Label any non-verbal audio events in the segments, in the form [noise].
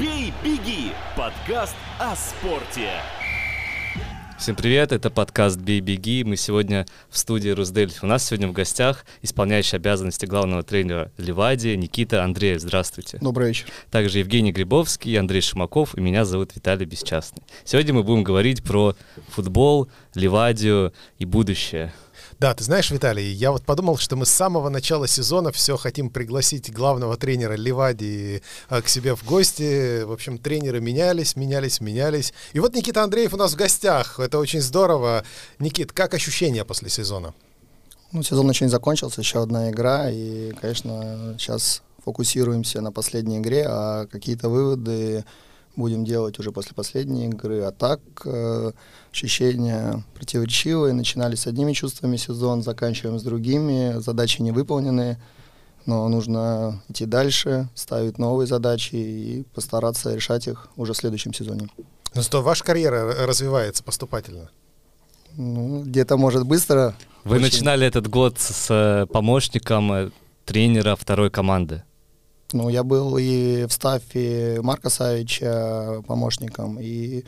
«Бей, беги» – подкаст о спорте. Всем привет, это подкаст «Бей, беги». Мы сегодня в студии «Русдельфи». У нас сегодня в гостях исполняющий обязанности главного тренера Ливадии Никита Андреев. Здравствуйте. Добрый вечер. Также Евгений Грибовский, Андрей Шимаков и меня зовут Виталий Бесчастный. Сегодня мы будем говорить про футбол, Ливадию и будущее. Да, ты знаешь, Виталий, я вот подумал, что мы с самого начала сезона все хотим пригласить главного тренера Ливади а, к себе в гости. В общем, тренеры менялись, менялись, менялись. И вот Никита Андреев у нас в гостях. Это очень здорово. Никит, как ощущения после сезона? Ну, сезон еще не закончился, еще одна игра. И, конечно, сейчас фокусируемся на последней игре, а какие-то выводы будем делать уже после последней игры. А так э, ощущения противоречивые. Начинали с одними чувствами сезон, заканчиваем с другими. Задачи не выполнены, но нужно идти дальше, ставить новые задачи и постараться решать их уже в следующем сезоне. Ну что, ваша карьера развивается поступательно? Ну, где-то, может, быстро. Вы очень... начинали этот год с помощником э, тренера второй команды. Ну, я был и в стафе Марка Савича помощником, и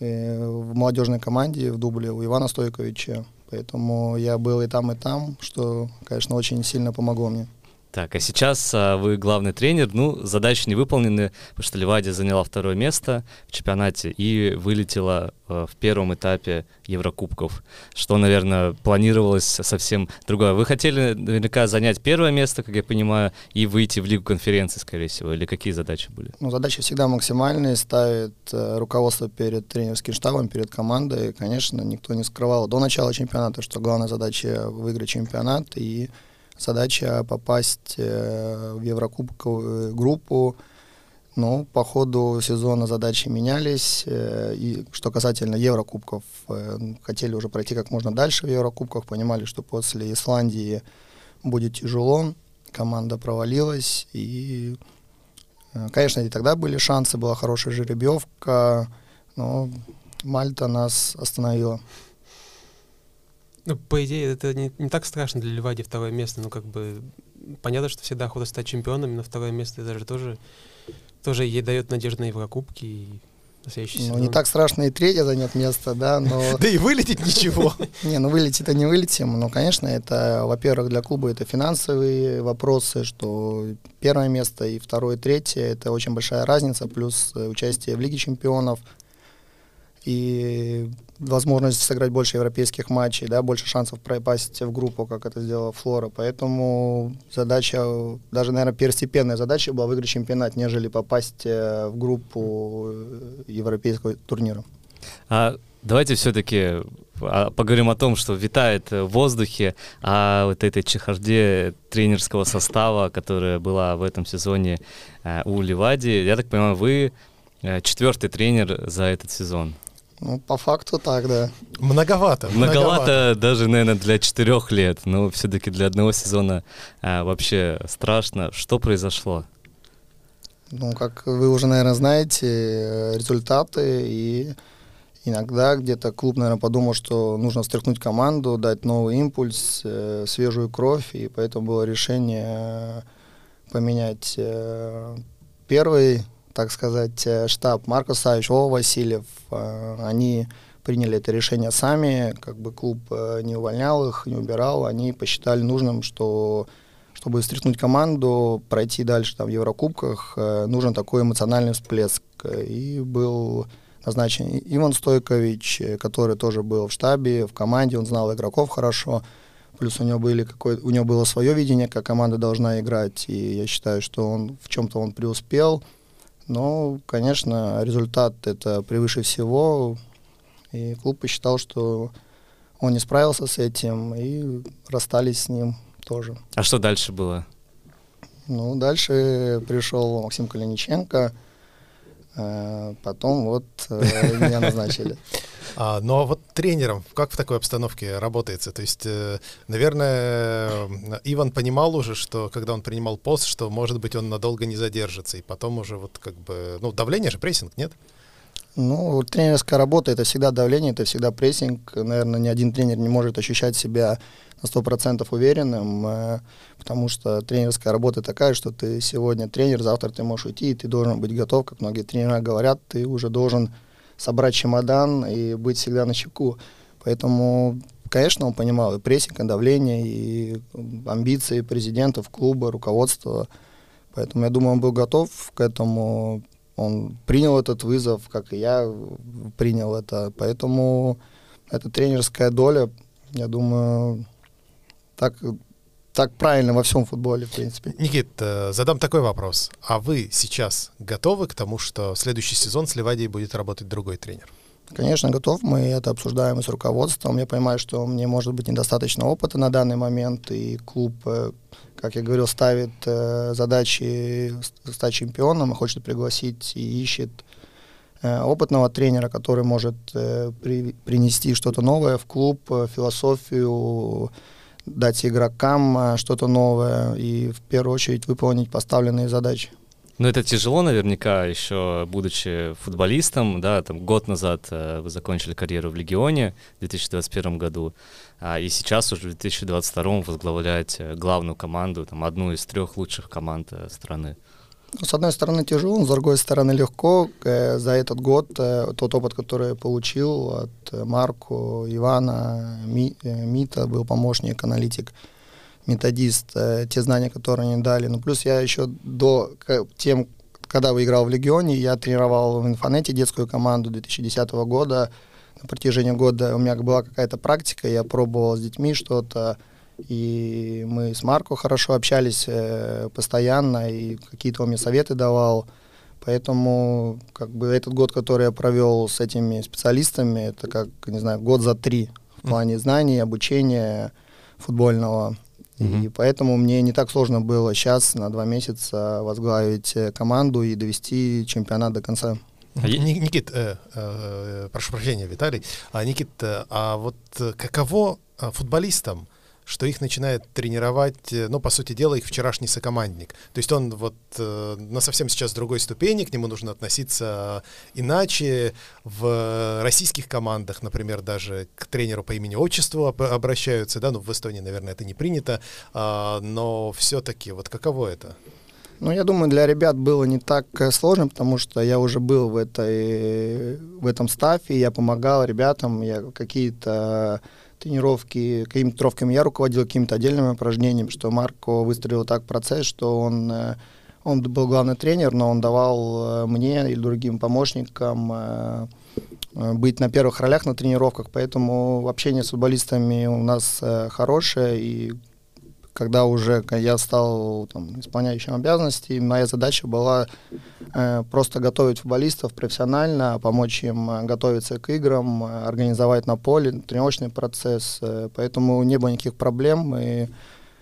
э, в молодежной команде в дубле у Ивана Стойковича. Поэтому я был и там, и там, что, конечно, очень сильно помогло мне. Так, а сейчас а, вы главный тренер. Ну, задачи не выполнены, потому что Ливадия заняла второе место в чемпионате и вылетела а, в первом этапе Еврокубков, что, наверное, планировалось совсем другое. Вы хотели наверняка занять первое место, как я понимаю, и выйти в Лигу конференции, скорее всего, или какие задачи были? Ну, задачи всегда максимальные, ставит э, руководство перед тренерским штабом, перед командой. Конечно, никто не скрывал до начала чемпионата, что главная задача выиграть чемпионат и задача попасть э, в Еврокубковую группу. Ну, по ходу сезона задачи менялись. Э, и что касательно Еврокубков, э, хотели уже пройти как можно дальше в Еврокубках, понимали, что после Исландии будет тяжело, команда провалилась, и, конечно, и тогда были шансы, была хорошая жеребьевка, но Мальта нас остановила. Ну, по идее, это не, не так страшно для Ливади второе место, но как бы понятно, что всегда охота стать чемпионами, но второе место даже тоже, тоже ей дает надежду на Еврокубки и ну, не так страшно и третье занять место, да, но... [laughs] Да и вылететь ничего. [laughs] Не, ну вылететь-то не вылетим, но, конечно, это, во-первых, для клуба это финансовые вопросы, что первое место и второе, и третье, это очень большая разница, плюс участие в Лиге чемпионов – и возможность сыграть больше европейских матчей, да, больше шансов пропасть в группу, как это сделала Флора. Поэтому задача, даже, наверное, первостепенная задача была выиграть чемпионат, нежели попасть э, в группу э, европейского турнира. А давайте все-таки а, поговорим о том, что витает в воздухе, о вот этой чехарде тренерского состава, которая была в этом сезоне э, у Ливади. Я так понимаю, вы четвертый тренер за этот сезон. Ну, по факту так, да. Многовато. Многовато, многовато. даже, наверное, для четырех лет, но все-таки для одного сезона а, вообще страшно. Что произошло? Ну, как вы уже, наверное, знаете, результаты и иногда где-то клуб, наверное, подумал, что нужно встряхнуть команду, дать новый импульс, э, свежую кровь, и поэтому было решение поменять э, первый так сказать, э, штаб. Марко Савич, Вова Васильев, э, они приняли это решение сами, как бы клуб э, не увольнял их, не убирал, они посчитали нужным, что чтобы встряхнуть команду, пройти дальше там, в Еврокубках, нужен такой эмоциональный всплеск. И был назначен Иван Стойкович, который тоже был в штабе, в команде, он знал игроков хорошо, плюс у него, были какое, у него было свое видение, как команда должна играть, и я считаю, что он в чем-то он преуспел – но, конечно, результат это превыше всего. И клуб посчитал, что он не справился с этим, и расстались с ним тоже. А что дальше было? Ну, дальше пришел Максим Калиниченко, потом вот э, меня [laughs] назначили. А, ну а вот тренером, как в такой обстановке работается? То есть, э, наверное, Иван понимал уже, что когда он принимал пост, что, может быть, он надолго не задержится, и потом уже вот как бы, ну, давление же, прессинг, нет? Ну, тренерская работа — это всегда давление, это всегда прессинг. Наверное, ни один тренер не может ощущать себя на 100% уверенным, э, потому что тренерская работа такая, что ты сегодня тренер, завтра ты можешь уйти, и ты должен быть готов, как многие тренера говорят, ты уже должен собрать чемодан и быть всегда на чеку. Поэтому, конечно, он понимал и прессинг, и давление, и амбиции президентов, клуба, руководства. Поэтому, я думаю, он был готов к этому. Он принял этот вызов, как и я принял это. Поэтому это тренерская доля, я думаю, так, так правильно во всем футболе, в принципе. Никит, э, задам такой вопрос. А вы сейчас готовы к тому, что следующий сезон с Ливадией будет работать другой тренер? Конечно, готов. Мы это обсуждаем с руководством. Я понимаю, что мне может быть недостаточно опыта на данный момент, и клуб, э, как я говорил, ставит э, задачи стать чемпионом, хочет пригласить и ищет опытного тренера, который может при, принести что-то новое в клуб, философию, дать игрокам а, что-то новое и в первую очередь выполнить поставленные задачи. Ну, это тяжело наверняка, еще будучи футболистом, да, там год назад э, вы закончили карьеру в Легионе в 2021 году, а, и сейчас уже в 2022 возглавляете главную команду, там, одну из трех лучших команд э, страны. Ну, с одной стороны тяжело, с другой стороны легко. Э, за этот год э, тот опыт, который я получил от э, Марку, Ивана, Мита, был помощник, аналитик, методист, те знания, которые они дали. Ну, плюс я еще до тем, когда выиграл в Легионе, я тренировал в Инфонете детскую команду 2010 года. На протяжении года у меня была какая-то практика, я пробовал с детьми что-то, и мы с Марко хорошо общались э, постоянно, и какие-то он мне советы давал. Поэтому как бы этот год, который я провел с этими специалистами, это как, не знаю, год за три в плане знаний, обучения футбольного. Mm-hmm. И поэтому мне не так сложно было сейчас на два месяца возглавить э, команду и довести чемпионат до конца. А Никит, э, э, прошу прощения, Виталий. А, Никит, э, а вот э, каково футболистам что их начинает тренировать, э, ну, по сути дела, их вчерашний сокомандник. То есть он вот э, на совсем сейчас другой ступени, к нему нужно относиться иначе. В российских командах, например, даже к тренеру по имени-отчеству обращаются, да, ну, в Эстонии, наверное, это не принято, э, но все-таки вот каково это? Ну, я думаю, для ребят было не так э, сложно, потому что я уже был в, этой, в этом стафе, я помогал ребятам, я какие-то тренировки, какими-то тренировками я руководил, какими-то отдельными упражнениями, что Марко выстроил так процесс, что он, э, он был главный тренер, но он давал э, мне и другим помощникам э, быть на первых ролях на тренировках, поэтому общение с футболистами у нас хорошее, и когда уже я стал там, исполняющим обязанности, моя задача была э, просто готовить футболистов профессионально, помочь им э, готовиться к играм, э, организовать на поле тренировочный процесс. Э, поэтому не было никаких проблем. Мы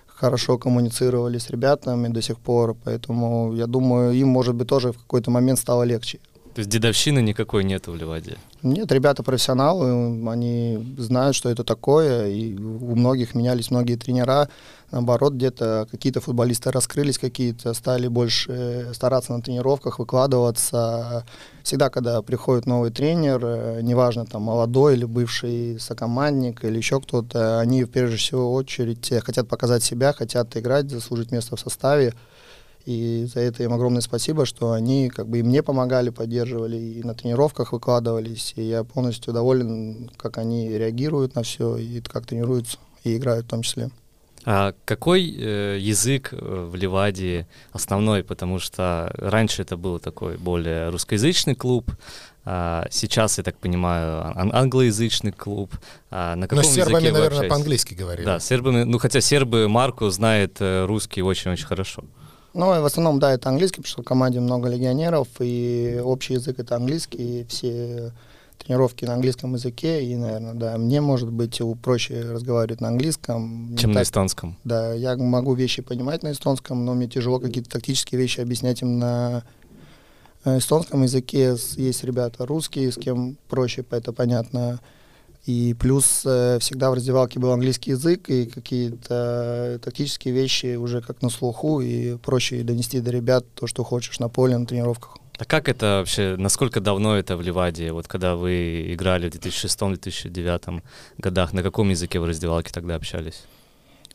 хорошо коммуницировали с ребятами до сих пор, поэтому я думаю, им, может быть, тоже в какой-то момент стало легче. То есть дедовщины никакой нет в Ливаде? Нет, ребята профессионалы, они знают, что это такое, и у многих менялись многие тренера. Наоборот, где-то какие-то футболисты раскрылись, какие-то стали больше стараться на тренировках, выкладываться. Всегда, когда приходит новый тренер, э, неважно, там, молодой или бывший сокомандник или еще кто-то, они, в первую очередь, хотят показать себя, хотят играть, заслужить место в составе. И за это им огромное спасибо, что они как бы и мне помогали, поддерживали, и на тренировках выкладывались. И я полностью доволен, как они реагируют на все, и как тренируются, и играют в том числе. А какой э, язык э, в Ливаде основной? Потому что раньше это был такой более русскоязычный клуб, а сейчас, я так понимаю, ан- англоязычный клуб. А на каком Но с сербами, наверное, по-английски говорили. Да, сербами, ну хотя сербы Марку знает э, русский очень-очень хорошо. Ну, в основном, да, это английский, потому что в команде много легионеров, и общий язык это английский, и все тренировки на английском языке, и, наверное, да, мне, может быть, проще разговаривать на английском. Чем так, на эстонском. Да, я могу вещи понимать на эстонском, но мне тяжело какие-то тактические вещи объяснять им на э, эстонском языке. Есть ребята русские, с кем проще, это понятно. И плюс э, всегда в раздевалке был английский язык, и какие-то тактические вещи уже как на слуху, и проще донести до ребят то, что хочешь на поле, на тренировках. А как это вообще, насколько давно это в Ливаде? Вот когда вы играли в 2006-2009 годах, на каком языке в раздевалке тогда общались?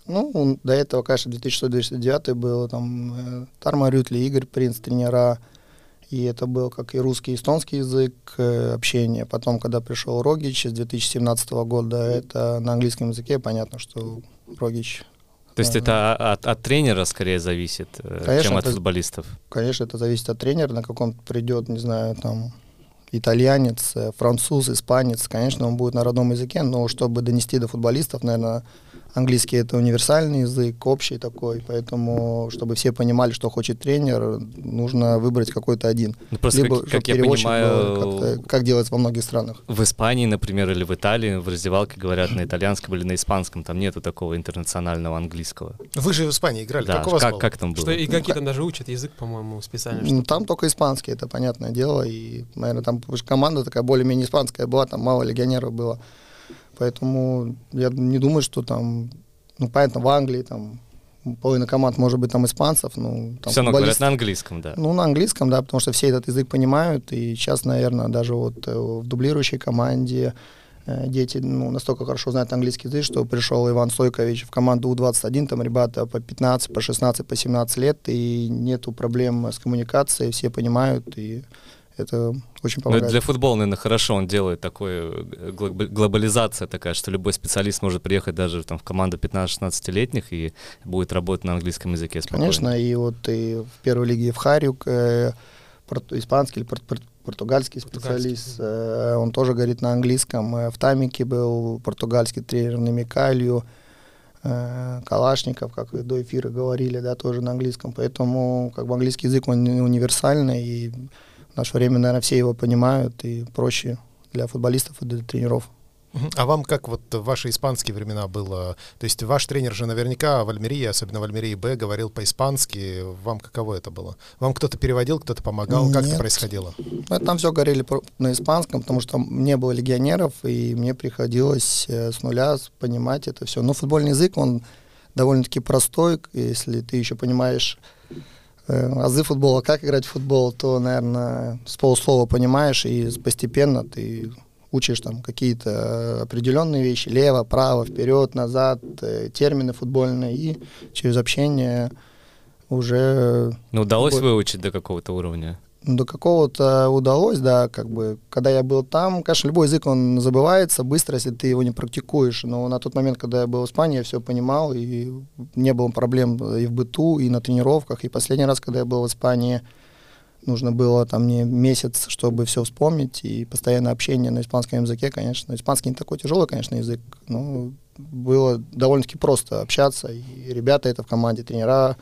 Ну, до этого, конечно, 2006-2009 был там э, Тарма Рютли, Игорь Принц, тренера, и это был как и русский, и эстонский язык э, общения. Потом, когда пришел Рогич с 2017 года, это на английском языке, понятно, что Рогич то есть это от, от тренера скорее зависит, э, Конечно, чем от это- футболистов? Конечно, это зависит от тренера, на каком придет, не знаю, там, итальянец, э, француз, испанец. Конечно, он будет на родном языке, но чтобы донести до футболистов, наверное, английский это универсальный язык, общий такой, поэтому, чтобы все понимали, что хочет тренер, нужно выбрать какой-то один. Ну, просто, Либо, как, как я понимаю, как-то- как делается во многих странах. в Испании, например, или в Италии в раздевалке говорят на итальянском или на испанском, там нету такого интернационального английского. Вы же в Испании играли, Да, как у вас как, было? как там было? Что игроки там даже учат язык, по-моему, специально. Ну, там только испанский, это понятное дело. И, наверное, там потому что команда такая более-менее испанская была, там мало легионеров было. Поэтому я не думаю, что там, ну, понятно, в Англии там половина команд может быть там испанцев, ну, там Все равно говорят на английском, да. Ну, на английском, да, потому что все этот язык понимают, и сейчас, наверное, даже вот э, в дублирующей команде э, дети ну, настолько хорошо знают английский язык, что пришел Иван Сойкович в команду У-21, там ребята по 15, по 16, по 17 лет, и нету проблем с коммуникацией, все понимают, и это очень Ну, помогает. это для футбола, наверное, хорошо он делает такое, э, глоб- глобализация такая, что любой специалист может приехать даже там, в команду 15-16-летних и будет работать на английском языке спокойно. Конечно, и вот и в первой лиге в Харюк э, порту- испанский или пор- пор- португальский Португальский, специалист, э, он тоже говорит на английском. Э, В Тамике был португальский тренер на Микалью, э, Калашников, как и до эфира говорили, да, тоже на английском. Поэтому как бы английский язык, он не- универсальный, и в наше время, наверное, все его понимают, и проще для футболистов и для тренеров. А вам как вот в ваши испанские времена было? То есть ваш тренер же наверняка в Альмерии, особенно в Альмерии Б, говорил по-испански. Вам каково это было? Вам кто-то переводил, кто-то помогал? Как это Нет. происходило? Ну, Там все говорили на испанском, потому что не было легионеров, и мне приходилось э, с нуля понимать это все. Но футбольный язык, он довольно-таки простой, если ты еще понимаешь э, азы футбола, как играть в футбол, то, наверное, с полуслова понимаешь, и постепенно ты учишь там какие-то э, определенные вещи, лево, право, вперед, назад, э, термины футбольные, и через общение уже Ну, удалось выучить до какого-то уровня? До какого-то удалось, да, как бы, когда я был там, конечно, любой язык, он забывается быстро, если ты его не практикуешь, но на тот момент, когда я был в Испании, я все понимал, и не было проблем и в быту, и на тренировках, и последний раз, когда я был в Испании, нужно было там мне месяц, чтобы все вспомнить, и постоянное общение на испанском языке, конечно, испанский не такой тяжелый, конечно, язык, но было довольно-таки просто общаться, и ребята это в команде, тренера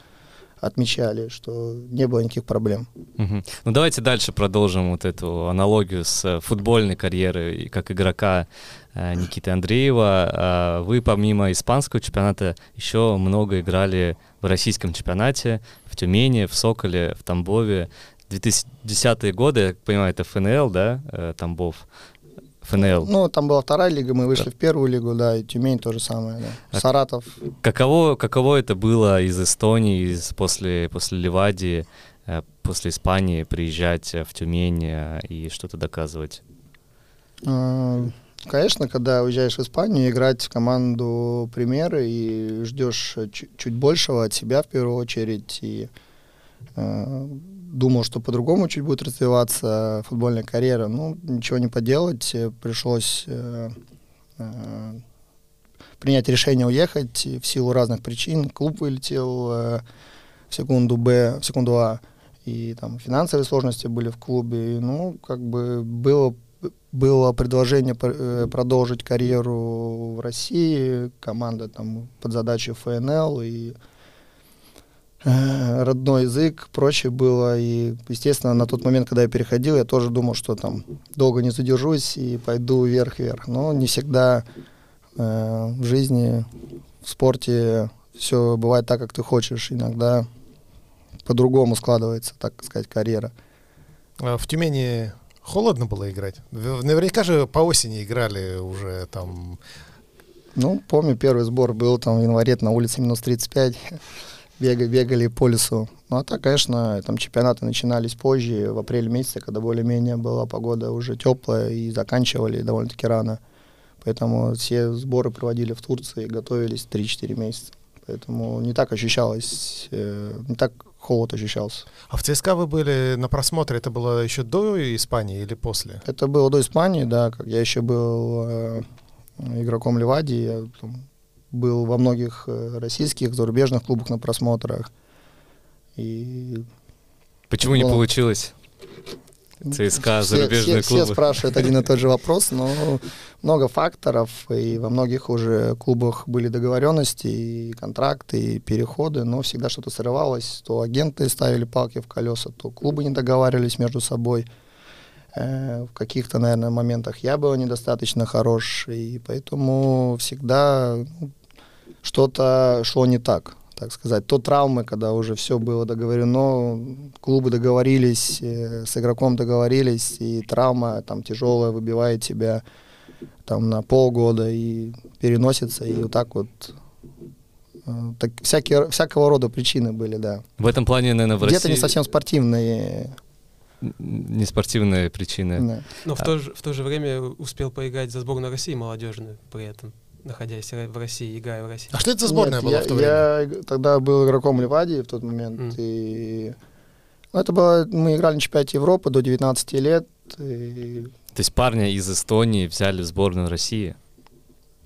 отмечали, что не было никаких проблем. Мгм. Ну давайте дальше продолжим вот эту аналогию с э, футбольной карьерой как игрока э, Никиты Андреева. А Вы помимо испанского чемпионата еще много играли в российском чемпионате, в Тюмени, в Соколе, в Тамбове. 2010-е годы, я понимаю, это ФНЛ, да, э, Тамбов? ФНЛ. Ну, там была вторая лига, мы вышли в первую лигу, да, и Тюмень то же самое, да. А- Саратов. Каково, каково это было из Эстонии, из, после, после Ливадии, э, после Испании приезжать э, в Тюмень э, и что-то доказывать? Э, Конечно, когда уезжаешь в Испанию, играть в команду примеры и ждешь чуть, большего от себя в первую очередь. И думал, что по-другому чуть будет развиваться футбольная карьера. Ну, ничего не поделать. э, Пришлось э, э, принять решение уехать в силу разных причин. Клуб вылетел э, в секунду Б, в секунду А. И там финансовые сложности были в клубе. И, ну, как бы было было предложение пр- э, продолжить карьеру в России, команда там под задачей ФНЛ и э, родной язык проще было. И, естественно, на тот момент, когда я переходил, я тоже думал, что там долго не задержусь и пойду вверх-вверх. Но не всегда э, в жизни, в спорте все бывает так, как ты хочешь. Иногда по-другому складывается, так сказать, карьера. А В Тюмени холодно было играть? Наверняка же по осени играли уже там. Ну, помню, первый сбор был там в январе на улице минус 35. Бегали, бегали по лесу. Ну, а так, конечно, там чемпионаты начинались позже, в апреле месяце, когда более-менее была погода уже теплая, и заканчивали довольно-таки рано. Поэтому все сборы проводили в Турции, готовились 3-4 месяца. Поэтому не так ощущалось, э, не так холод ощущался. А в ЦСКА вы были на просмотре, это было еще до Испании или после? Это было до Испании, да, как я еще был э, игроком Ливади, я там, был во многих э, российских, зарубежных клубах на просмотрах. И Почему не было- получилось? ЦСКА, все, зарубежные все, клубы. все спрашивают один и тот же [laughs] вопрос, но много факторов, и во многих уже клубах были договоренности, и контракты, и переходы, но всегда что-то срывалось, то агенты ставили палки в колеса, то клубы не договаривались между собой. Э, В каких-то, наверное, моментах я был недостаточно хорош, и поэтому всегда ну, что-то шло не так, так сказать. То травмы, когда уже все было договорено, клубы договорились, э, с игроком договорились, и травма там тяжелая выбивает тебя там на полгода и переносится, и вот так вот э, так, всякие, всякого рода причины были, да. В этом плане, наверное, в Где-то России не совсем спортивные. н- не спортивные причины. да. Но в А- то, же, в то же время успел поиграть за сборную России молодежную при этом, находясь в России, играя в России. А что это за сборная Нет, была я, в то время? я тогда был игроком Ливадии в тот момент. М. И... ну, это было, мы играли на чемпионате Европы до 19 лет. И, То есть парня из Эстонии взяли в сборную России?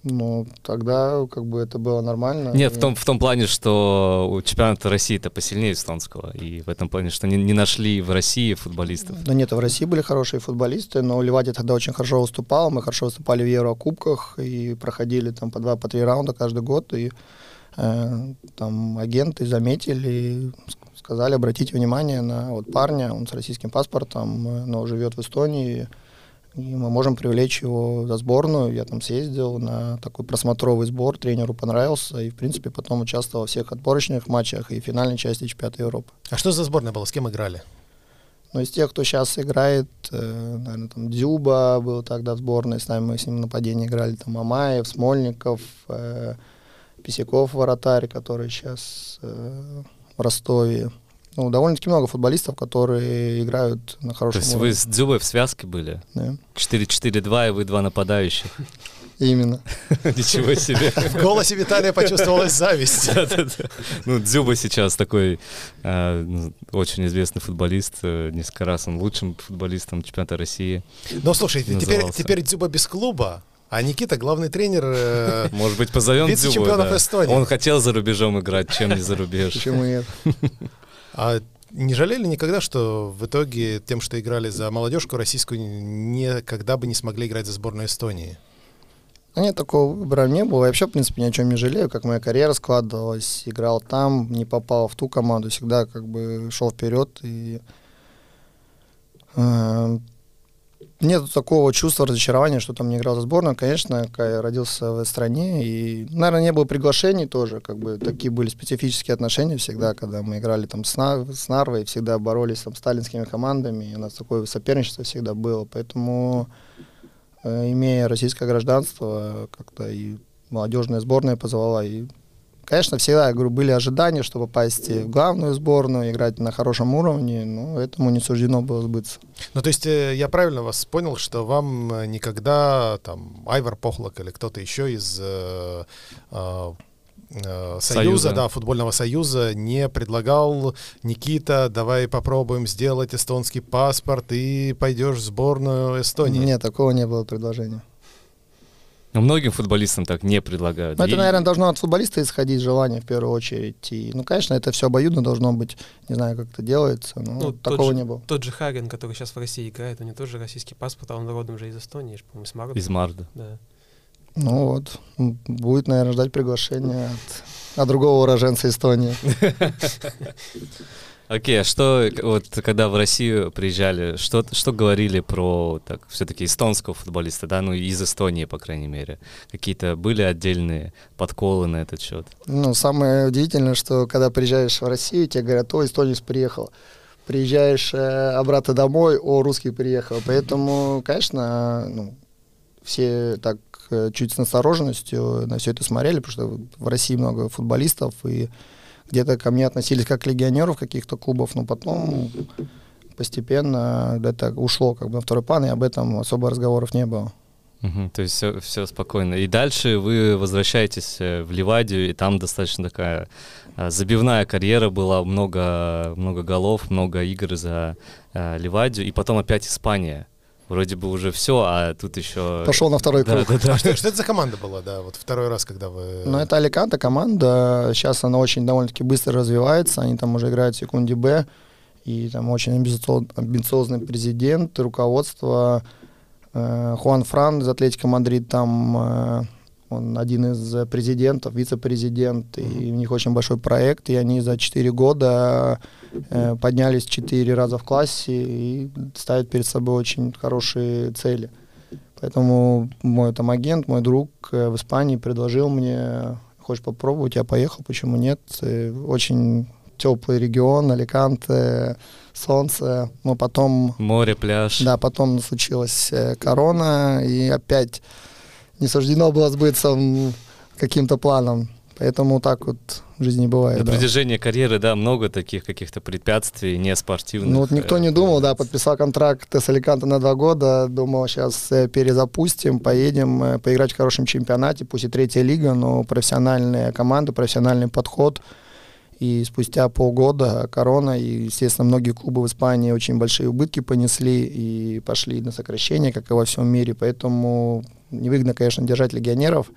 Ну, тогда как бы это было нормально. Нет, И- в том, в том плане, что у чемпионата России-то посильнее эстонского. И в этом плане, что не, не нашли в России футболистов. Да нет, в России были хорошие футболисты, но Ливадия тогда очень хорошо выступал. Мы хорошо выступали в Еврокубках и проходили там по два, по три раунда каждый год. И э, там агенты заметили, сказали, обратите внимание на вот парня, он с российским паспортом, э, но живет в Эстонии, и мы можем привлечь его за сборную. Я там съездил на такой просмотровый сбор, тренеру понравился, и, в принципе, потом участвовал во всех отборочных матчах и финальной части чемпионата Европы. А что за сборная была? С кем играли? Но из тех, кто сейчас играет, э, наверное, там Дзюба был тогда в сборной, с нами мы с ним в нападении играли, там Мамаев, Смольников, э, Писяков, вратарь, который сейчас э, в Ростове. Ну, довольно-таки много футболистов, которые играют на То хорошем есть вы уровне. с Дзюбой в связке были? Да. 4-4-2, и вы два нападающих. Именно. [laughs] Ничего себе. [laughs] В голосе Виталия почувствовалась зависть. [laughs] Ну, Дзюба сейчас такой э, ну, очень известный футболист. э, Несколько раз он лучшим футболистом чемпионата России. Но слушайте, теперь, Назывался. теперь Дзюба без клуба, а Никита главный тренер. э, Может быть, позовем Дзюбу, Вице-чемпионов да. Эстонии. Он хотел за рубежом играть, чем не за рубеж. Почему нет? А не жалели никогда, что в итоге тем, что играли за молодежку российскую, никогда бы не смогли играть за сборную Эстонии? Нет, такого выбора не было. Я вообще, в принципе, ни о чем не жалею, как моя карьера складывалась. Играл там, не попал в ту команду, всегда как бы шел вперед. И э, нет такого чувства разочарования, что там не играл за сборную. Конечно, я родился в этой стране, и, наверное, не было приглашений тоже. Как бы такие были специфические отношения всегда, когда мы играли там с, На- с Нарвой, всегда боролись там с сталинскими командами, и у нас такое соперничество всегда было. Поэтому э, имея российское гражданство, как-то и молодежная сборная позвала. И, конечно, всегда, я говорю, были ожидания, что попасть в главную сборную, играть на хорошем уровне, но этому не суждено было сбыться. Ну, то есть э, я правильно вас понял, что вам э, никогда там Айвар Похлок или кто-то еще из э, э, э, Союза, Союза. да, футбольного союза не предлагал Никита, давай попробуем сделать эстонский паспорт и пойдешь в сборную Эстонии. Нет, такого не было предложения. Но многим футболистам так не предлагают. Но это, И- наверное, должно от футболиста исходить желание в первую очередь. И, ну, конечно, это все обоюдно должно быть. Не знаю, как это делается, но Ну, такого же- не было. Тот же Хаген, который сейчас в России играет, у него тоже российский паспорт, а он родом же из Эстонии, по-моему, с Марда. Из Марда. Да. Ну вот, будет, наверное, ждать приглашения от, от другого уроженца Эстонии. [laughs] Окей, а что, вот когда в Россию приезжали, что, что говорили про, так, все-таки эстонского футболиста, да, ну, из Эстонии, по крайней мере? Какие-то были отдельные подколы на этот счет? Ну, самое удивительное, что когда приезжаешь в Россию, тебе говорят, о, эстонец приехал. Приезжаешь э, обратно домой, о, русский приехал. Поэтому, конечно, ну, все так э, чуть с настороженностью на все это смотрели, потому что в России много футболистов, и где-то ко мне относились как к легионеру в каких-то клубов, но потом постепенно это ушло как бы на второй план, и об этом особо разговоров не было. То есть все, все спокойно. И дальше вы возвращаетесь э, в Ливадию, и там достаточно такая а, забивная карьера была, много, много голов, много игр за а, Ливадию, и потом опять Испания. Вроде бы уже все, а тут еще... Пошел на второй круг. Да, да, да. А что, что это за команда была, да, вот второй раз, когда вы... Ну, это Аликанта команда, сейчас она очень довольно-таки быстро развивается, они там уже играют в секунде Б, и там очень амбициозный президент, руководство, Э, Хуан Фран из Атлетика Мадрид, там э, он один из президентов, вице-президент, и у них очень большой проект, и они за 4 года э, поднялись 4 раза в классе и ставят перед собой очень хорошие цели. Поэтому мой там агент, мой друг в Испании предложил мне, хочешь попробовать, я поехал, почему нет. Очень теплый регион, Аликанте, солнце, но потом... Море, пляж. Да, потом случилась э, корона, и опять не суждено было сбыться каким-то планом. Поэтому так вот в жизни бывает. На да. протяжении карьеры, да, много таких каких-то препятствий, не спортивных. Ну вот никто не думал, да, подписал контракт с Аликанте на два года, думал, сейчас э, перезапустим, поедем э, поиграть в хорошем чемпионате, пусть и третья лига, но профессиональная команда, профессиональный подход – и спустя полгода корона, и, естественно, многие клубы в Испании очень большие убытки понесли и пошли на сокращение, как и во всем мире. Поэтому невыгодно, конечно, держать легионеров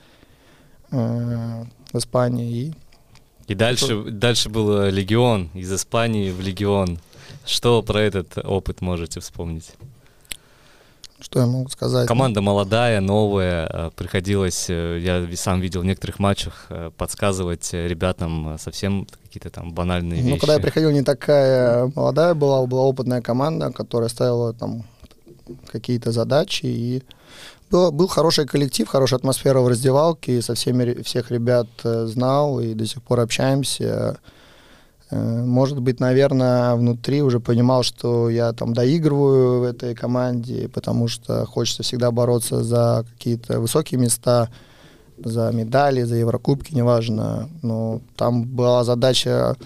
э, в Испании. И, и дальше, это... дальше был легион, из Испании в легион. Что про этот опыт можете вспомнить? Что я могу сказать? Команда молодая, новая. Э, приходилось, э, я сам видел в некоторых матчах, э, подсказывать ребятам совсем какие-то там банальные ну, вещи. Ну, когда я приходил, не такая молодая была, была опытная команда, которая ставила там какие-то задачи. И был, был хороший коллектив, хорошая атмосфера в раздевалке. Со всеми всех ребят знал и до сих пор общаемся. Э, может быть, наверное, внутри уже понимал, что я там доигрываю в этой команде, потому что хочется всегда бороться за какие-то высокие места, за медали, за Еврокубки, неважно. Но там была задача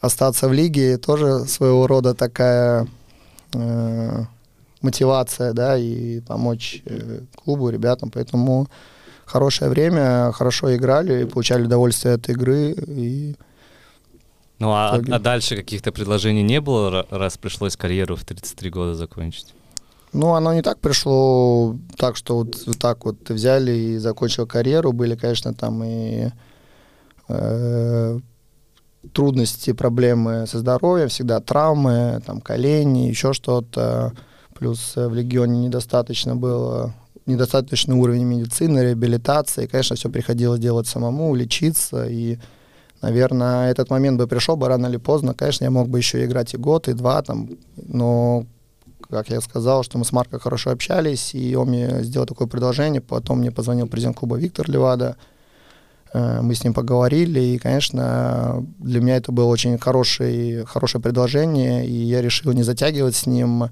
остаться в лиге, тоже своего рода такая э, мотивация, да, и помочь э, клубу, ребятам. Поэтому хорошее время, хорошо играли, получали удовольствие от игры и ну а, а дальше каких-то предложений не было, раз пришлось карьеру в 33 года закончить? Ну, оно не так пришло, так что вот, вот так вот взяли и закончил карьеру. Были, конечно, там и э, трудности, проблемы со здоровьем, всегда травмы, там колени, еще что-то. Плюс в Легионе недостаточно было недостаточный уровень медицины, реабилитации. Конечно, все приходилось делать самому, лечиться. И наверное, этот момент бы пришел бы рано или поздно. Конечно, я мог бы еще играть и год, и два, там, но, как я сказал, что мы с Марко хорошо общались, и он мне сделал такое предложение, потом мне позвонил президент клуба Виктор Левада, э, мы с ним поговорили, и, конечно, для меня это было очень хорошее, хорошее предложение, и я решил не затягивать с ним,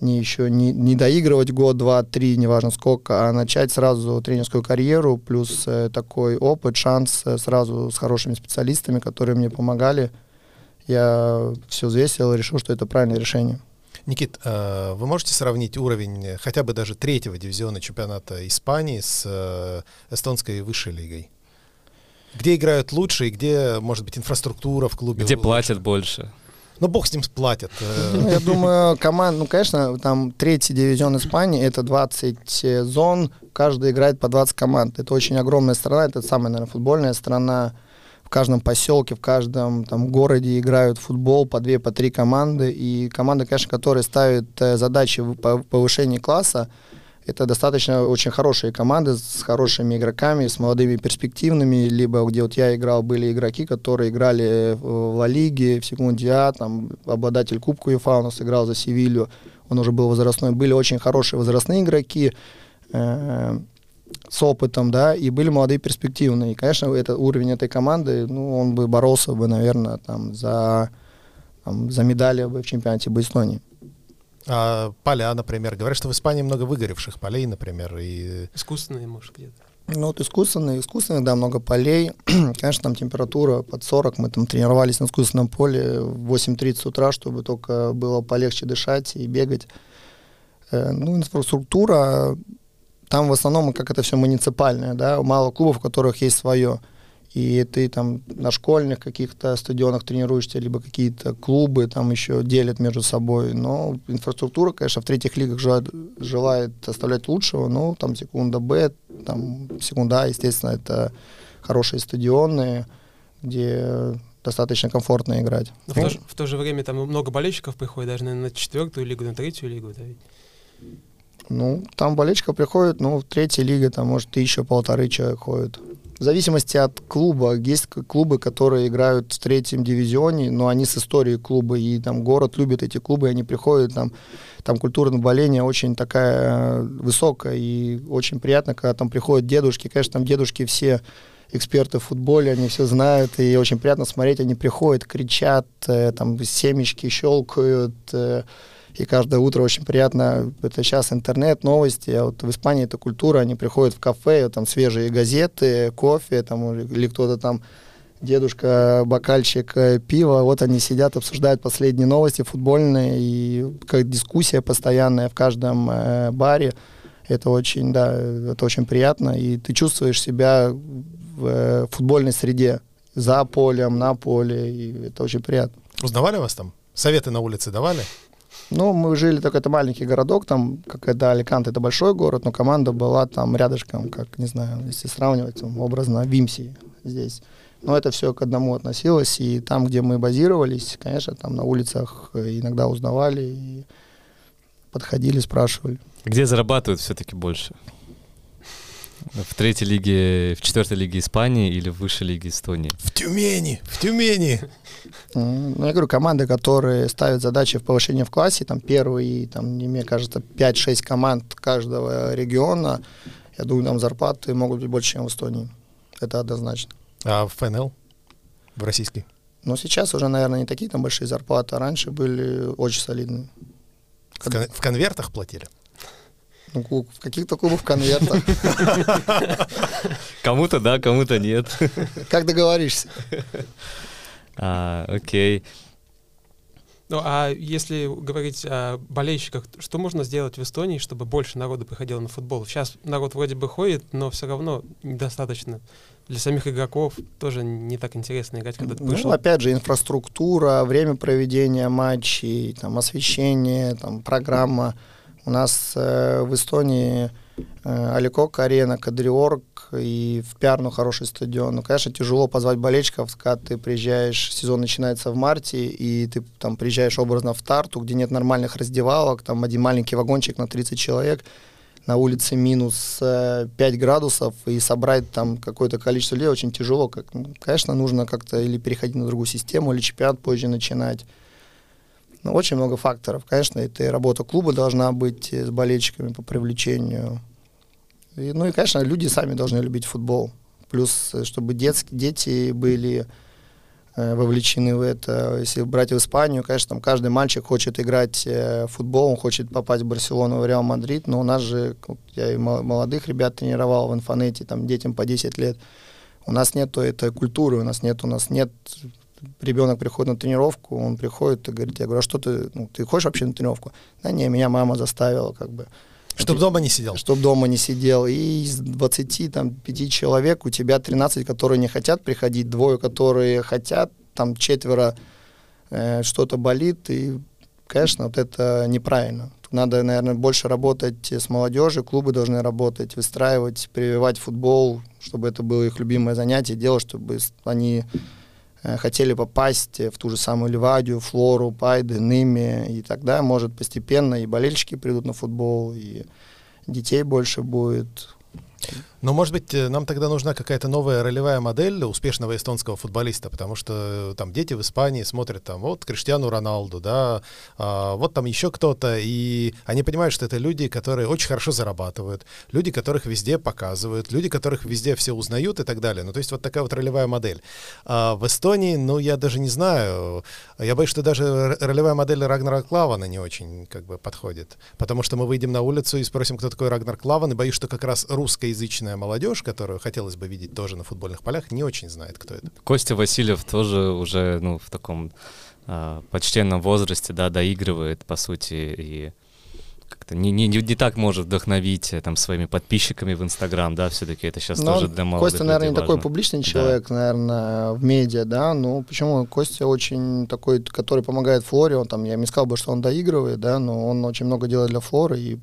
не еще не, не доигрывать год, два, три, неважно сколько, а начать сразу тренерскую карьеру, плюс э, такой опыт, шанс э, сразу с хорошими специалистами, которые мне помогали. Я все взвесил и решил, что это правильное решение. Никит, э, вы можете сравнить уровень хотя бы даже третьего дивизиона чемпионата Испании с э, эстонской высшей лигой? Где играют лучше и где, может быть, инфраструктура в клубе Где лучше? платят больше? Ну, бог с ним сплатят. Э. Ну, я думаю, команд, ну, конечно, там третий дивизион Испании, это 20 зон, каждый играет по 20 команд. Это очень огромная страна, это самая, наверное, футбольная страна. В каждом поселке, в каждом там городе играют в футбол по две, по три команды. И команды, конечно, которые ставят э, задачи по повышению класса, это достаточно очень хорошие команды с хорошими игроками, с молодыми перспективными, либо где вот я играл, были игроки, которые играли в Ла Лиге, в Секунде А, там обладатель Кубка УЕФА у нас играл за Севилью, он уже был возрастной. Были очень хорошие возрастные игроки, э, с опытом, да, и были молодые перспективные. И, конечно, это, уровень этой команды, ну, он бы боролся бы, наверное, там, за, там, за медали бы в чемпионате бы Эстонии. А, поля, например. Говорят, что в Испании много выгоревших полей, например. И... Искусственные, может, где-то. Ну, вот искусственный, искусственный, да, много полей. [clears throat] Конечно, там температура под 40. Мы там тренировались на искусственном поле в 8.30 утра, чтобы только было полегче дышать и бегать. Э, ну, инфраструктура, там в основном как это все муниципальное, да, мало клубов, у которых есть свое. И ты там на школьных каких-то стадионах тренируешься, либо какие-то клубы там еще делят между собой. Но инфраструктура, конечно, в третьих лигах желает, желает оставлять лучшего, но там секунда Б, там секунда А, естественно, это хорошие стадионы, где достаточно комфортно играть. Но в, то, же, в то же время там много болельщиков приходит, даже наверное, на четвертую лигу, на третью лигу. Да? Ну, там болельщиков приходит, ну, в третьей лиге там, может, тысяча-полторы человек ходит. В зависимости от клуба. Есть клубы, которые играют в третьем дивизионе, но они с историей клуба, и там город любит эти клубы, и они приходят, там, там культура боления очень такая высокая, и очень приятно, когда там приходят дедушки. Конечно, там дедушки все эксперты в футболе, они все знают, и очень приятно смотреть, они приходят, кричат, э, там семечки щелкают, э, и каждое утро очень приятно, это сейчас интернет, новости, а вот в Испании это культура, они приходят в кафе, там свежие газеты, кофе, там, или кто-то там, дедушка, бокальчик э, пива, вот они сидят, обсуждают последние новости футбольные, и как дискуссия постоянная в каждом э, баре, это очень, да, это очень приятно, и ты чувствуешь себя в э, футбольной среде, за полем, на поле, и это очень приятно. Узнавали вас там? Советы на улице давали? Ну, мы жили, только это маленький городок, там, как это Аликант, это большой город, но команда была там рядышком, как, не знаю, если сравнивать, образно, Вимси здесь. Но это все к одному относилось, и там, где мы базировались, конечно, там на улицах иногда узнавали и подходили, спрашивали. Где зарабатывают все-таки больше? В третьей лиге, в четвертой лиге Испании или в высшей лиге Эстонии? В Тюмени, в Тюмени. Ну, я говорю, команды, которые ставят задачи в повышении в классе, там первые, там, мне кажется, 5-6 команд каждого региона, я думаю, там зарплаты могут быть больше, чем в Эстонии. Это однозначно. А в ФНЛ? В российский? Ну, сейчас уже, наверное, не такие там большие зарплаты, а раньше были очень солидные. В, кон- в конвертах платили? Ну, в каких-то клубах конвертах. Кому-то да, кому-то нет. Как договоришься. А, окей. Ну, а если говорить о болельщиках, что можно сделать в Эстонии, чтобы больше народу приходило на футбол? Сейчас народ вроде бы ходит, но все равно недостаточно. Для самих игроков тоже не так интересно играть, когда ты пришел. Ну, опять же, инфраструктура, время проведения матчей, там, освещение, там, программа. У нас э, в Эстонии э, Аликок, арена, Кадриорг и в Пярну хороший стадион. Ну, конечно, тяжело позвать болельщиков, когда ты приезжаешь, сезон начинается в марте, и ты там приезжаешь образно в Тарту, где нет нормальных раздевалок, там один маленький вагончик на 30 человек, на улице минус э, 5 градусов, и собрать там какое-то количество людей очень тяжело. Как, ну, конечно, нужно как-то или переходить на другую систему, или чемпионат позже начинать. Ну, очень много факторов. Конечно, это и работа клуба должна быть с болельщиками по привлечению. И, ну и, конечно, люди сами должны любить футбол. Плюс, чтобы детские, дети были э, вовлечены в это. Если брать в Испанию, конечно, там каждый мальчик хочет играть э, в футбол, он хочет попасть в Барселону, в Реал Мадрид, но у нас же, я и молодых ребят тренировал в Инфонете, там детям по 10 лет, у нас нет этой культуры, у нас нет, у нас нет ребенок приходит на тренировку, он приходит и говорит, я говорю, а что ты, ну, ты хочешь вообще на тренировку? Да не, меня мама заставила, как бы. Чтоб дома не сидел. Чтоб дома не сидел. И из 20, там, 5 человек у тебя 13, которые не хотят приходить, двое, которые хотят, там, четверо э, что-то болит, и, конечно, вот это неправильно. Надо, наверное, больше работать с молодежью, клубы должны работать, выстраивать, прививать футбол, чтобы это было их любимое занятие, делать, чтобы они хотели попасть в ту же самую Ливадию, Флору, Пайды, Ными, и тогда, может, постепенно и болельщики придут на футбол, и детей больше будет, но, может быть, э, нам тогда нужна какая-то новая ролевая модель успешного эстонского футболиста, потому что э, там дети в Испании смотрят там вот Криштиану Роналду, да, а, вот там еще кто-то, и они понимают, что это люди, которые очень хорошо зарабатывают, люди, которых везде показывают, люди, которых везде все узнают и так далее. Ну, то есть вот такая вот ролевая модель. А в Эстонии, ну, я даже не знаю, я боюсь, что даже ролевая модель Рагнара Клавана не очень как бы подходит, потому что мы выйдем на улицу и спросим, кто такой Рагнар Клаван, и боюсь, что как раз русскоязычная молодежь, которую хотелось бы видеть тоже на футбольных полях, не очень знает, кто это. Костя Васильев тоже уже ну, в таком э, почтенном возрасте, да, доигрывает, по сути, и как-то не, не, не так может вдохновить э, там своими подписчиками в Инстаграм, да, все-таки это сейчас Но тоже для молодых Костя, наверное, не такой публичный человек, наверное, в медиа, да, ну почему? Костя очень такой, который помогает Флоре, он там, я не сказал бы, что он доигрывает, да, но он очень много делает для Флоры, и,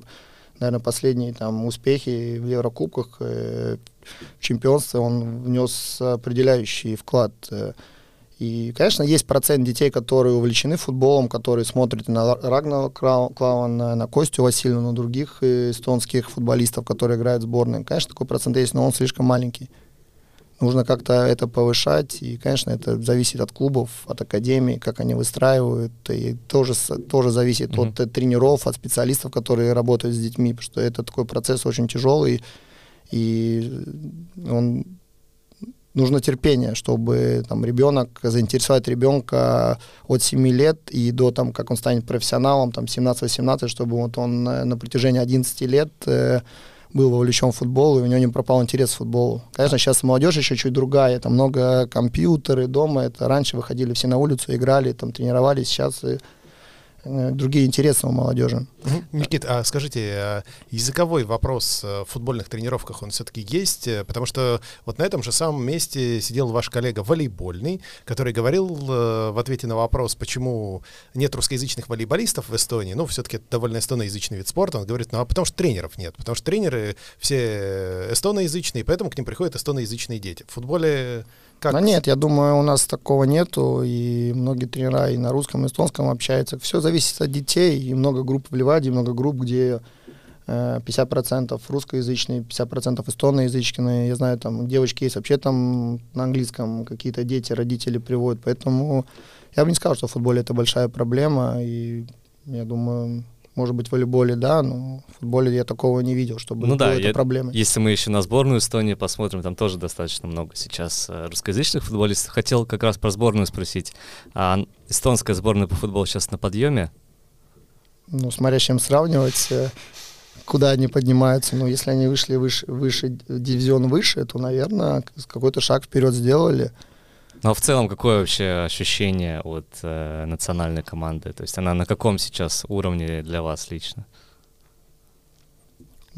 наверное, последние там успехи в Еврокубках, э, в чемпионстве он внес определяющий вклад. э. И, конечно, есть процент детей, которые увлечены футболом, которые смотрят на Рагнара Крау- Клауана, на Костю Васильева, на других э, эстонских футболистов, которые играют в сборной. Конечно, такой процент есть, но он слишком маленький. Нужно как-то это повышать, и, конечно, это зависит от клубов, от академий, как они выстраивают, и тоже, тоже зависит Мгм. от тренеров, от специалистов, которые работают с детьми, потому что это такой процесс очень тяжелый, и он нужно терпение, чтобы там ребенок, заинтересовать ребенка от 7 лет и до там, как он станет профессионалом, там 17-18, чтобы вот он э, на протяжении 11 лет э, был вовлечен в футбол, и у него не пропал интерес к футболу. Конечно, сейчас молодежь еще чуть другая, это много компьютеры дома, это раньше выходили все на улицу, играли, там тренировались, сейчас другие интересы у молодежи. Никит, а скажите, а языковой вопрос э, в футбольных тренировках, он все-таки есть? Э, Потому что вот на этом же самом месте сидел ваш коллега волейбольный, который говорил э, в ответе на вопрос, почему нет русскоязычных волейболистов в Эстонии, ну, все-таки это довольно эстоноязычный вид спорта, он говорит, ну, а потому что тренеров нет, потому что тренеры все эстоноязычные, поэтому к ним приходят эстоноязычные дети. В футболе как? Да нет, я думаю, у нас такого нету, и многие тренера и на русском, и эстонском общаются. Все зависит от детей, и много групп в Ливаде, много групп, где э, 50% русскоязычные, 50% эстоноязычные. Я знаю, там девочки есть вообще там на английском, какие-то дети, родители приводят. Поэтому я бы не сказал, что в футболе это большая проблема, и я думаю, может быть, в волейболе, да, но в футболе я такого не видел, чтобы Ну да, это проблемой. Если мы еще на сборную Эстонии посмотрим, там тоже достаточно много сейчас э, русскоязычных футболистов. Хотел как раз про сборную спросить. А эстонская сборная по футболу сейчас на подъеме? ну, смотря с чем сравнивать, э, куда они поднимаются. Ну, если они вышли выше, выше дивизион выше, то, наверное, какой-то шаг вперед сделали. А в целом какое вообще ощущение от э, национальной команды? То есть она на каком сейчас уровне для вас лично?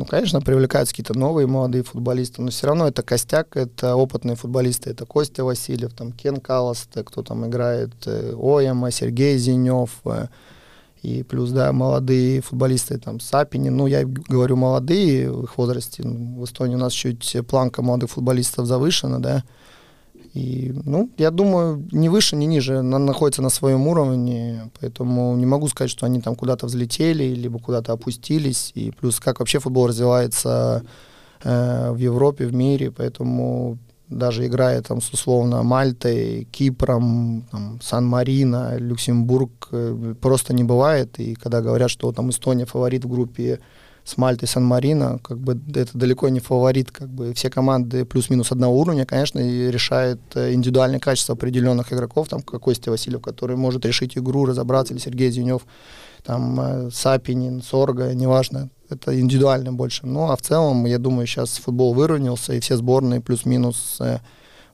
Ну, конечно, привлекаются какие-то новые молодые футболисты, но все равно это костяк, это опытные футболисты, это Костя Васильев, там Кен Каласт, кто там играет, э, Ояма, Сергей Зинев, э, и плюс, да, молодые футболисты, там, Сапинин, ну, я говорю молодые в их возрасте, ну, в Эстонии у нас чуть планка молодых футболистов завышена, да, и, ну, я думаю, ни выше, ни ниже, находится на своем уровне, поэтому не могу сказать, что они там куда-то взлетели, либо куда-то опустились, и плюс как вообще футбол развивается э, в Европе, в мире, поэтому даже играя там с условно Мальтой, Кипром, там, Сан-Марино, Люксембург, э, просто не бывает, и когда говорят, что там Эстония фаворит в группе с Мальтой, Сан-Марино, как бы это далеко не фаворит, как бы все команды плюс-минус одного уровня, конечно, и решает э, индивидуальное качество определенных игроков, там, как Костя Васильев, который может решить игру, разобраться, или Сергей Зинев, там, э, Сапинин, Сорга, неважно, это индивидуально больше. Ну, а в целом, я думаю, сейчас футбол выровнялся, и все сборные плюс-минус э,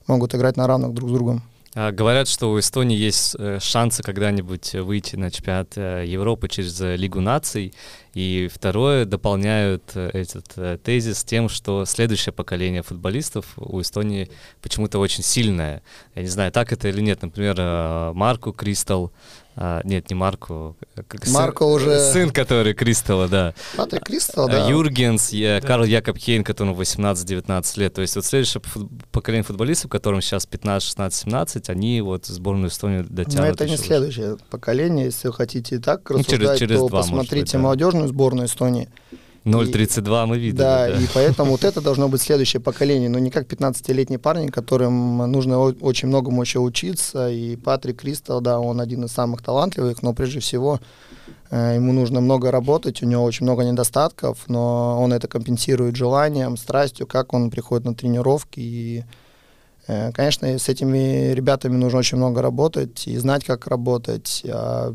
могут играть на равных друг с другом. А, говорят, что у Эстонии есть шансы когда-нибудь выйти на чемпионат Европы через Лигу наций. И второе, дополняют э, этот э, тезис тем, что следующее поколение футболистов у Эстонии почему-то очень сильное. Я не знаю, так это или нет. Например, э, Марку Кристал, а, нет, не Марку, как сын- Марко уже- сын, который Кристалла, да. Патрик Кристал, Э, да. Юргенс, я- Карл Якоб Хейн, которому 18-19 лет. То есть вот следующее поколение футболистов, которым сейчас 15, 16, 17, они вот в сборную Эстонии дотянут. Но это не следующее поколение. Если вы хотите так Ну, через- рассуждать, через то два, посмотрите быть, да. молодежную сборную Эстонии. 0,32 мы видели. Да, Да, и поэтому вот это должно быть следующее поколение, но не как 15-летний парень, которым нужно очень многому еще учиться, и Патрик Кристал, да, он один из самых талантливых, но прежде всего э, ему нужно много работать, у него очень много недостатков, но он это компенсирует желанием, страстью, как он приходит на тренировки, и, э, конечно, с этими ребятами нужно очень много работать и знать, как работать, а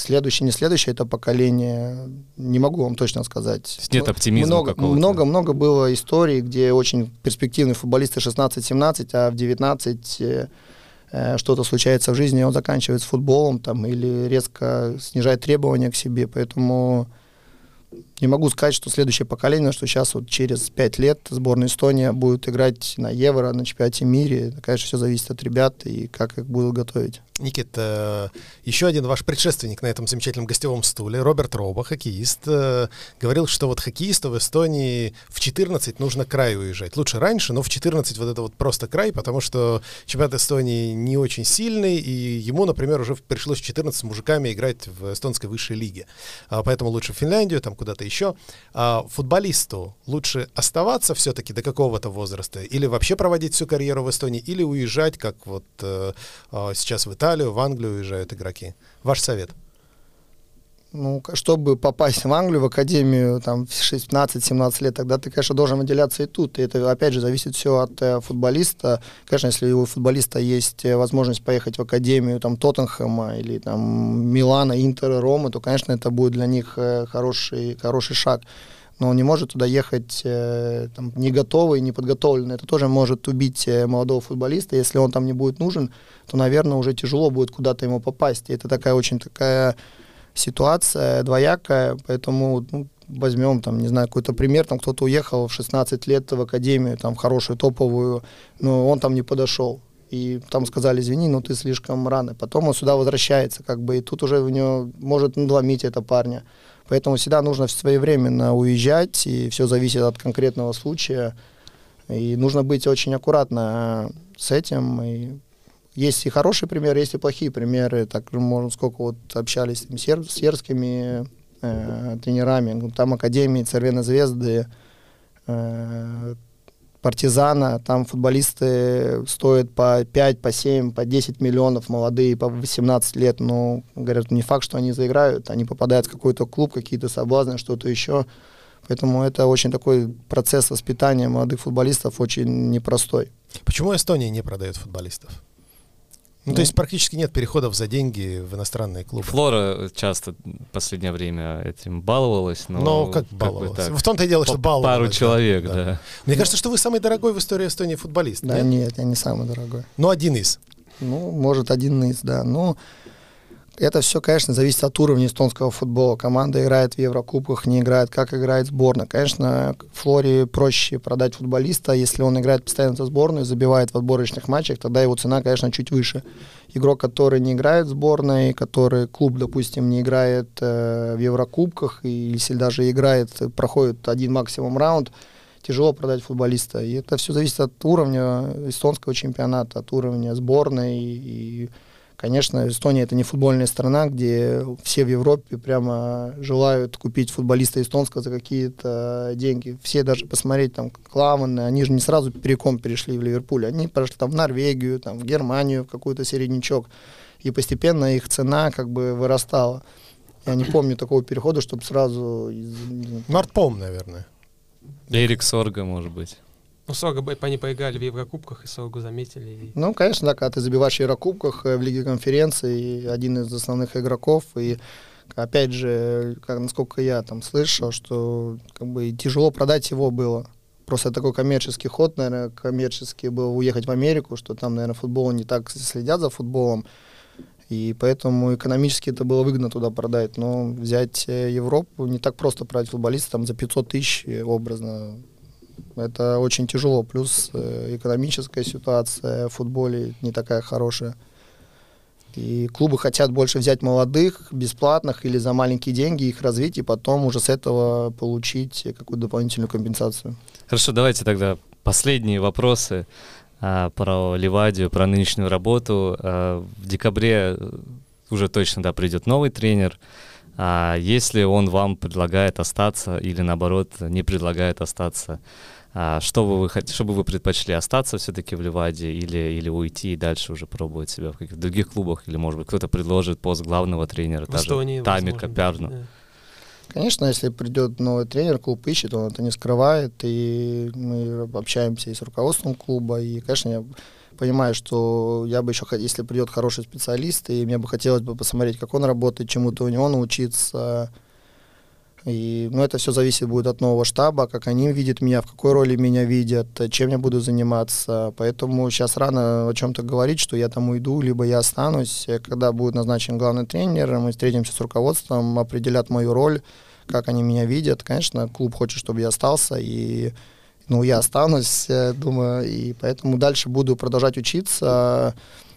следующее, не следующее это поколение, не могу вам точно сказать. Нет оптимизма много, какого-то. Много, много было историй, где очень перспективные футболисты 16-17, а в 19 э, э, что-то случается в жизни, и он заканчивает с футболом там, или резко снижает требования к себе. Поэтому не могу сказать, что следующее поколение, что сейчас вот через пять лет сборная Эстония будет играть на Евро, на чемпионате мира. Конечно, все зависит от ребят и как их будут готовить. Никит, э, еще один ваш предшественник на этом замечательном гостевом стуле, Роберт Роба, хоккеист, э, говорил, что вот хоккеисту в Эстонии в 14 нужно край уезжать. Лучше раньше, но в 14 вот это вот просто край, потому что чемпионат Эстонии не очень сильный, и ему, например, уже пришлось в 14 с мужиками играть в эстонской высшей лиге. А, поэтому лучше в Финляндию, там куда-то еще. А футболисту лучше оставаться все-таки до какого-то возраста, или вообще проводить всю карьеру в Эстонии, или уезжать, как вот э, э, сейчас в Италию, в Англию уезжают игроки. Ваш совет? Ну, чтобы попасть в Англию, в академию, там, в 16-17 лет, тогда ты, конечно, должен выделяться и тут. И это, опять же, зависит все от э, футболиста. Конечно, если у футболиста есть э, возможность поехать в академию, там, Тоттенхэма или, там, Милана, Интера, Ромы, то, конечно, это будет для них э, хороший, хороший шаг. Но он не может туда ехать э, там, не готовый, не подготовленный. Это тоже может убить молодого футболиста. Если он там не будет нужен, то, наверное, уже тяжело будет куда-то ему попасть. И это такая очень такая ситуация двоякая, поэтому ну, возьмем, там, не знаю, какой-то пример, там кто-то уехал в 16 лет в академию, там, в хорошую топовую, но он там не подошел. И там сказали, извини, но ты слишком рано. Потом он сюда возвращается, как бы, и тут уже у него может надломить это парня. Поэтому всегда нужно своевременно уезжать, и все зависит от конкретного случая. И нужно быть очень аккуратно э, с этим. И есть и хорошие примеры, есть и плохие примеры. Так, можно сколько вот общались там, сер- с сербскими э, тренерами, ну, там академии, Цервена Звезды, э, Партизана, там футболисты стоят по 5, по 7, по 10 миллионов, молодые, по 18 лет, но, говорят, не факт, что они заиграют, они попадают в какой-то клуб, какие-то соблазны, что-то еще. Поэтому это очень такой процесс воспитания молодых футболистов очень непростой. Почему Эстония не продает футболистов? Ну, то Ну. есть практически нет переходов за деньги в иностранные клубы. Флора часто в последнее время этим баловалась, но... Но как бы баловалась? так, в том-то и дело, что баловалась. Пару да, человек, да. да. Мне кажется, что вы самый дорогой в истории Эстонии футболист. Да, нет? нет, я не самый дорогой. Ну, один из. Ну, может, один из, да. Ну, это все, конечно, зависит от уровня эстонского футбола. Команда играет в Еврокубках, не играет, как играет сборная. Конечно, Флоре проще продать футболиста, если он играет постоянно за сборную, забивает в отборочных матчах, тогда его цена, конечно, чуть выше. Игрок, который не играет в сборной, который клуб, допустим, не играет э, в Еврокубках, и если даже играет, проходит один максимум раунд, тяжело продать футболиста. И это все зависит от уровня эстонского чемпионата, от уровня сборной. И, конечно, Эстония это не футбольная страна, где все в Европе прямо желают купить футболиста эстонского за какие-то деньги. Все даже посмотреть там Клаваны, они же не сразу переком перешли в Ливерпуль, они пошли там в Норвегию, там в Германию, в какой-то середнячок. И постепенно их цена как бы вырастала. Я не помню такого перехода, чтобы сразу из, Нордпом, наверное. Эрик Сорга, может быть. Ну, б- они поиграли в Еврокубках, и Согу заметили. и- Ну, конечно, да, когда ты забиваешь в Еврокубках, э, в Лиге конференций, один из основных игроков, и опять же, как, насколько я там слышал, что как бы тяжело продать его было. Просто такой коммерческий ход, наверное, коммерческий был уехать в Америку, что там, наверное, футбол не так следят за футболом, и поэтому экономически это было выгодно туда продать. Но взять э, Европу не так просто продать футболиста там за 500 тысяч э, образно. Это очень тяжело. Плюс э, экономическая ситуация в футболе не такая хорошая. И клубы хотят больше взять молодых, бесплатных или за маленькие деньги их развить, и потом уже с этого получить какую-то дополнительную компенсацию. Хорошо, давайте тогда последние вопросы а, про Ливадию, про нынешнюю работу. А, в декабре э, уже точно да, придет новый тренер. А если он вам предлагает остаться или наоборот не предлагает остаться, а, что бы вы хотели, что бы вы предпочли остаться все-таки в Ливаде или, или уйти и дальше уже пробовать себя в каких-то других клубах, или может быть кто-то предложит пост главного тренера, В даже Эстонии, Тамика возможно, Пярну. да. Конечно, если придет новый тренер, клуб ищет, он это не скрывает, и мы общаемся и с руководством клуба, и, конечно, я понимаю, что я бы еще, если придет хороший специалист, и мне бы хотелось бы посмотреть, как он работает, чему-то у него научиться. И, ну, это все зависит будет от нового штаба, как они видят меня, в какой роли меня видят, чем я буду заниматься. Поэтому сейчас рано о чем-то говорить, что я там уйду, либо я останусь. Когда будет назначен главный тренер, мы встретимся с руководством, определят мою роль, как они меня видят. Конечно, клуб хочет, чтобы я остался, и ну, я останусь, думаю, и поэтому дальше буду продолжать учиться,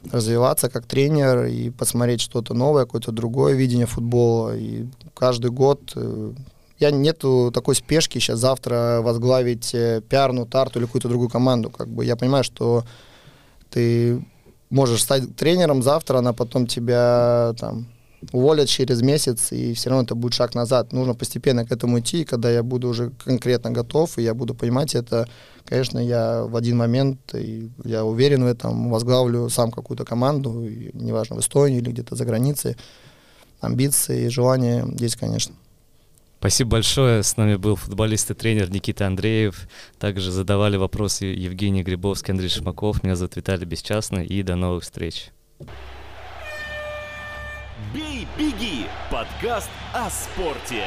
развиваться как тренер и посмотреть что-то новое, какое-то другое видение футбола. И каждый год э, я нету такой спешки сейчас завтра возглавить э, пиарну, тарту или какую-то другую команду. Как бы я понимаю, что ты можешь стать тренером завтра, она потом тебя там уволят через месяц, и все равно это будет шаг назад. Нужно постепенно к этому идти, и когда я буду уже конкретно готов, и я буду понимать это, конечно, я в один момент, и я уверен в этом, возглавлю сам какую-то команду, и, неважно, в Эстонии или где-то за границей. Амбиции и желания есть, конечно. Спасибо большое. С нами был футболист и тренер Никита Андреев. Также задавали вопросы Евгений Грибовский, Андрей Шимаков. Меня зовут Виталий Бесчастный. И до новых встреч. «Бей, беги» – подкаст о спорте.